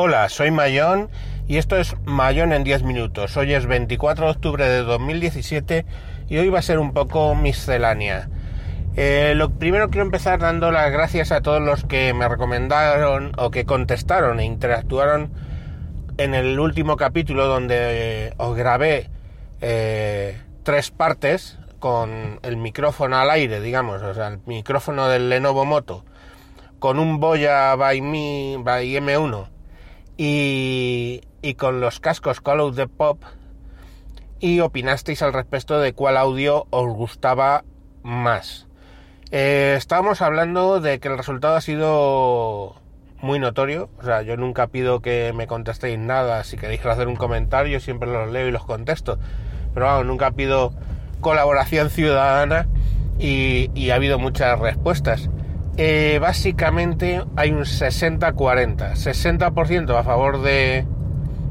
Hola, soy Mayón y esto es Mayón en 10 minutos. Hoy es 24 de octubre de 2017 y hoy va a ser un poco miscelánea. Eh, lo primero quiero empezar dando las gracias a todos los que me recomendaron o que contestaron e interactuaron en el último capítulo donde eh, os grabé eh, tres partes con el micrófono al aire, digamos, o sea, el micrófono del Lenovo Moto con un Boya by, Me, by M1 y, con los cascos Call of the Pop y opinasteis al respecto de cuál audio os gustaba más. Eh, estábamos hablando de que el resultado ha sido muy notorio, o sea, yo nunca pido que me contestéis nada, si queréis hacer un comentario siempre los leo y los contesto, pero vamos, nunca pido colaboración ciudadana y ha habido muchas respuestas. Eh, básicamente hay un 60-40. 60%, a favor de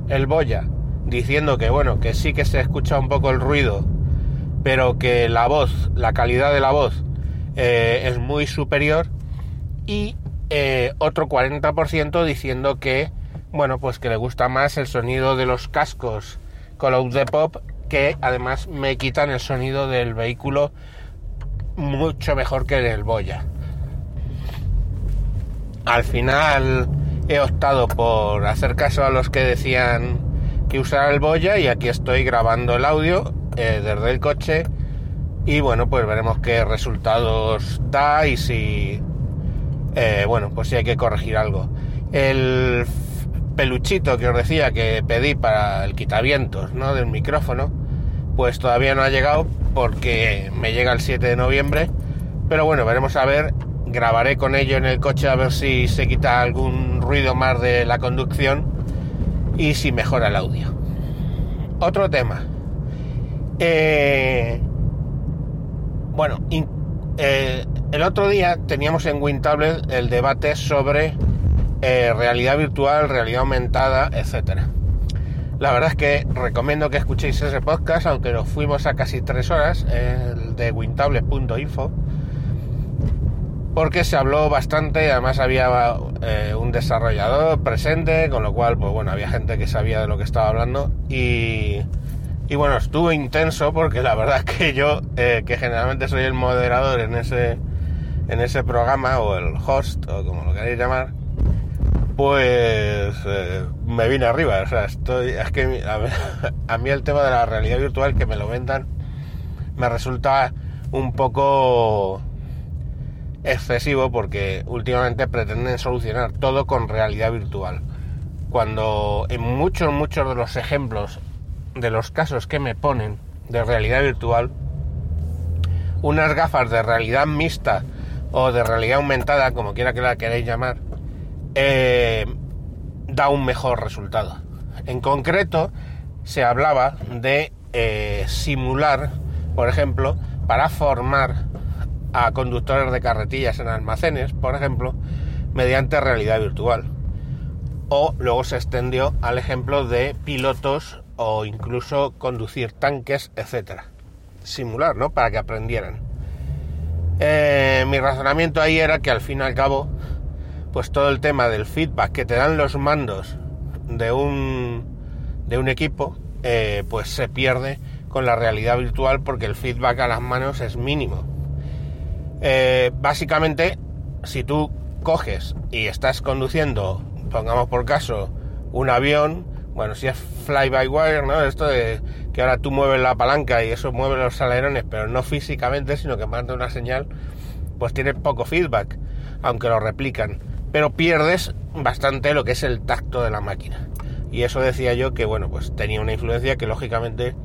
el Boya, diciendo que bueno, que sí que se escucha un poco el ruido, pero que la voz, la calidad de la voz eh, es muy superior. Y eh, otro 40% diciendo que, bueno, pues que le gusta más el sonido de los cascos Call of the Pop, que además me quitan el sonido del vehículo mucho mejor que el Boya. Al final he optado por hacer caso a los que decían que usara el Boya y aquí estoy grabando el audio eh, desde el coche. Y bueno pues veremos qué resultados da y si eh, bueno pues si hay que corregir algo. El peluchito que os decía que pedí para el quitavientos ¿no? del micrófono pues todavía no ha llegado porque me llega el 7 de noviembre. Pero bueno veremos a ver grabaré con ello en el coche a ver si se quita algún ruido más de la conducción y si mejora el audio. Otro tema. Eh, bueno, eh, el otro día teníamos en WinTablet el debate sobre eh, realidad virtual, realidad aumentada, etcétera. La verdad es que recomiendo que escuchéis ese podcast, aunque nos fuimos a casi tres horas, el de wintable.info porque se habló bastante, además había eh, un desarrollador presente, con lo cual, pues bueno, había gente que sabía de lo que estaba hablando y, y bueno, estuvo intenso porque la verdad es que yo, eh, que generalmente soy el moderador en ese, en ese programa, o el host, o como lo queráis llamar, pues eh, me vine arriba, o sea, estoy, es que a, a mí el tema de la realidad virtual, que me lo vendan, me resulta un poco excesivo porque últimamente pretenden solucionar todo con realidad virtual. Cuando en muchos, muchos de los ejemplos de los casos que me ponen de realidad virtual, unas gafas de realidad mixta o de realidad aumentada, como quiera que la queráis llamar, eh, da un mejor resultado. En concreto, se hablaba de eh, simular, por ejemplo, para formar a conductores de carretillas en almacenes, por ejemplo, mediante realidad virtual. O luego se extendió al ejemplo de pilotos o incluso conducir tanques, etcétera. Simular, ¿no? Para que aprendieran. Eh, mi razonamiento ahí era que al fin y al cabo, pues todo el tema del feedback que te dan los mandos de un, de un equipo, eh, pues se pierde con la realidad virtual porque el feedback a las manos es mínimo eh, básicamente, si tú coges y estás conduciendo, pongamos por caso, un avión, bueno, si es fly by wire, ¿no? Esto de que ahora tú mueves la palanca y eso mueve los alerones, pero no físicamente, sino que manda una señal, pues tienes poco feedback, aunque lo replican. Pero pierdes bastante lo que es el tacto de la máquina. Y eso decía yo que, bueno, pues tenía una influencia que lógicamente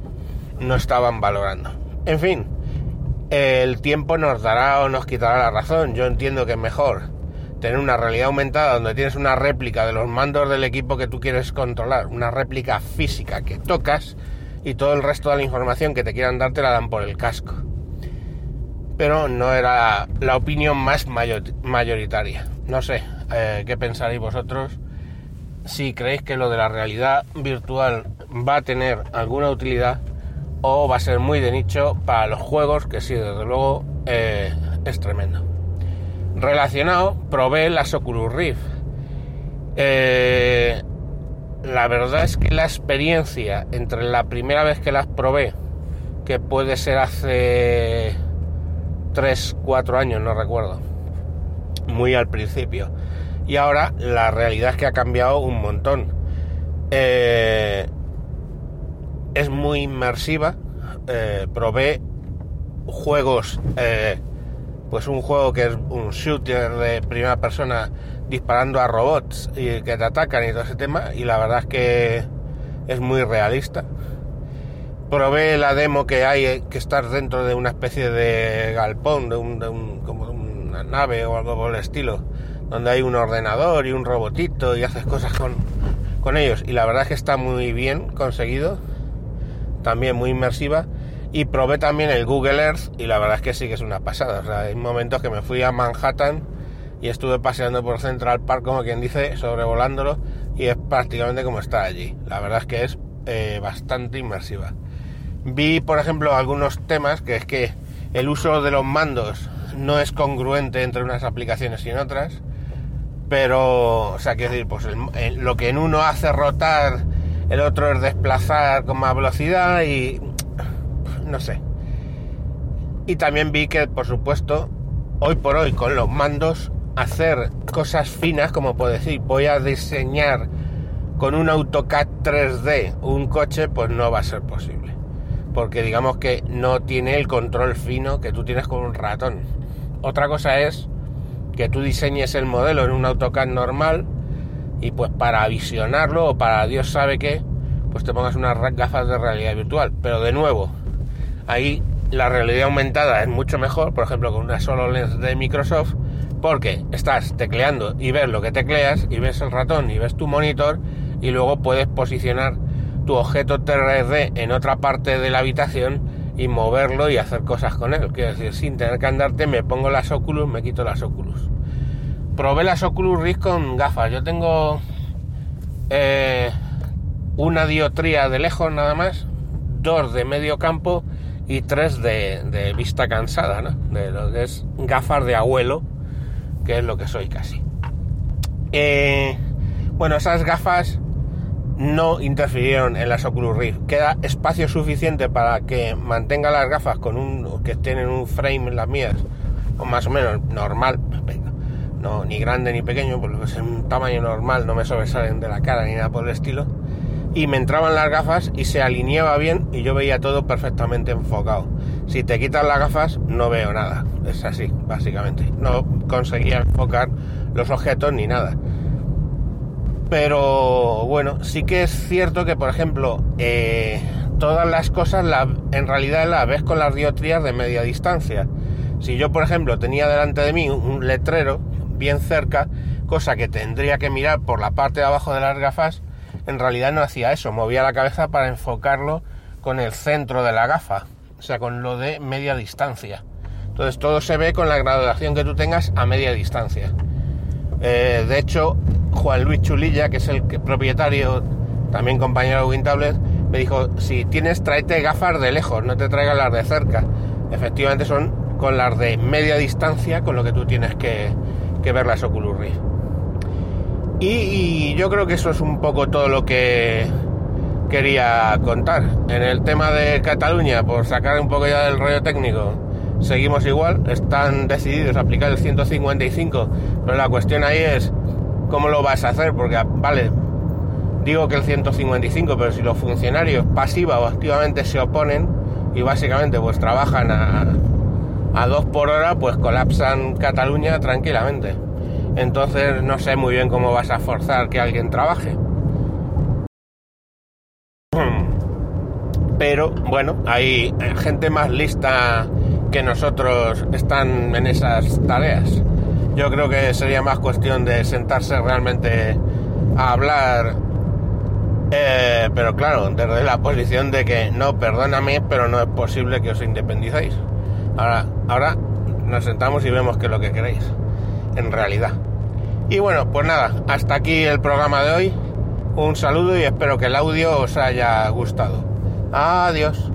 no estaban valorando. En fin, el tiempo nos dará o nos quitará la razón. Yo entiendo que es mejor tener una realidad aumentada donde tienes una réplica de los mandos del equipo que tú quieres controlar, una réplica física que tocas y todo el resto de la información que te quieran dar te la dan por el casco. Pero no era la opinión más mayoritaria. No sé, eh, ¿qué pensaréis vosotros? Si creéis que lo de la realidad virtual va a tener alguna utilidad o va a ser muy de nicho para los juegos, que sí, desde luego eh, es tremendo. Relacionado, probé las Oculus Rift. Eh, la verdad es que la experiencia entre la primera vez que las probé, que puede ser hace 3, 4 años, no recuerdo, muy al principio, y ahora la realidad es que ha cambiado un montón. Eh, es muy inmersiva. Eh, probé juegos, eh, pues un juego que es un shooter de primera persona disparando a robots y que te atacan y todo ese tema, y la verdad es que es muy realista. Probé la demo que hay, que estar dentro de una especie de galpón, de, un, como una nave o algo por el estilo, donde hay un ordenador y un robotito y haces cosas con, con ellos. Y la verdad es que está muy bien conseguido, también muy inmersiva. Y probé también el Google Earth y la verdad es que sí que es una pasada. Hay momentos que me fui a Manhattan y estuve paseando por Central Park, como quien dice, sobrevolándolo y es prácticamente como está allí. La verdad es que es eh, bastante inmersiva. Vi, por ejemplo, algunos temas que es que el uso de los mandos no es congruente entre unas aplicaciones y en otras, pero, o sea, decir, pues lo que en uno hace rotar, el otro es desplazar con más velocidad y no sé. Y también vi que, por supuesto, hoy por hoy con los mandos hacer cosas finas, como puedo decir, voy a diseñar con un AutoCAD 3D un coche, pues no va a ser posible. Porque digamos que no tiene el control fino que tú tienes con un ratón. Otra cosa es que tú diseñes el modelo en un AutoCAD normal y pues para visionarlo o para Dios sabe qué, pues te pongas unas gafas de realidad virtual. Pero de nuevo, ahí la realidad aumentada es mucho mejor, por ejemplo con una solo lens de Microsoft, porque estás tecleando y ves lo que tecleas y ves el ratón y ves tu monitor y luego puedes posicionar tu objeto 3D en otra parte de la habitación y moverlo y hacer cosas con él. Quiero decir, sin tener que andarte, me pongo las Oculus, me quito las Oculus. Probé las Oculus Rift con gafas. Yo tengo eh, una diotría de lejos nada más, dos de medio campo y tres de, vista cansada, ¿no? De lo que es gafas de abuelo que es lo que soy casi. Eh, bueno, esas gafas no interfirieron en las Oculus Rift. Queda espacio suficiente para que mantenga las gafas con un que tienen un frame las mías, o más o menos normal, no ni grande ni pequeño, porque es un tamaño normal, no me sobresalen de la cara ni nada por el estilo. Y me entraban las gafas y se alineaba bien y yo veía todo perfectamente enfocado. Si te quitas las gafas no veo nada. Es así, básicamente. No conseguía enfocar los objetos ni nada. Pero bueno, sí que es cierto que, por ejemplo, eh, todas las cosas en realidad las ves con las diotrías de media distancia. Si yo, por ejemplo, tenía delante de mí un letrero bien cerca, cosa que tendría que mirar por la parte de abajo de las gafas, en realidad no hacía eso, movía la cabeza para enfocarlo con el centro de la gafa o sea, con lo de media distancia. Entonces todo se ve con la graduación que tú tengas a media distancia. Eh, de hecho, Juan Luis Chulilla, que es el propietario, también compañero de WinTablet, me dijo, si tienes, tráete gafas de lejos, no te traigas las de cerca. Efectivamente son con las de media distancia con lo que tú tienes que, ver las Oculus Rift. y, yo creo que eso es un poco todo lo que quería contar. En el tema de Cataluña, por sacar un poco ya del rollo técnico, seguimos igual, están decididos a aplicar el 155, pero la cuestión ahí es cómo lo vas a hacer, porque vale, digo que el 155, pero si los funcionarios pasiva o activamente se oponen y básicamente pues trabajan a, a dos por hora, pues colapsan Cataluña tranquilamente. Entonces no sé muy bien cómo vas a forzar que alguien trabaje. pero bueno, hay gente más lista que nosotros están en esas tareas. Yo creo que sería más cuestión de sentarse realmente a hablar, eh, pero claro, desde la posición de que no, perdóname, pero no es posible que os independicéis. Ahora, ahora nos sentamos y vemos qué es lo que queréis, en realidad. Y bueno, pues nada, hasta aquí el programa de hoy. Un saludo y espero que el audio os haya gustado. Adiós.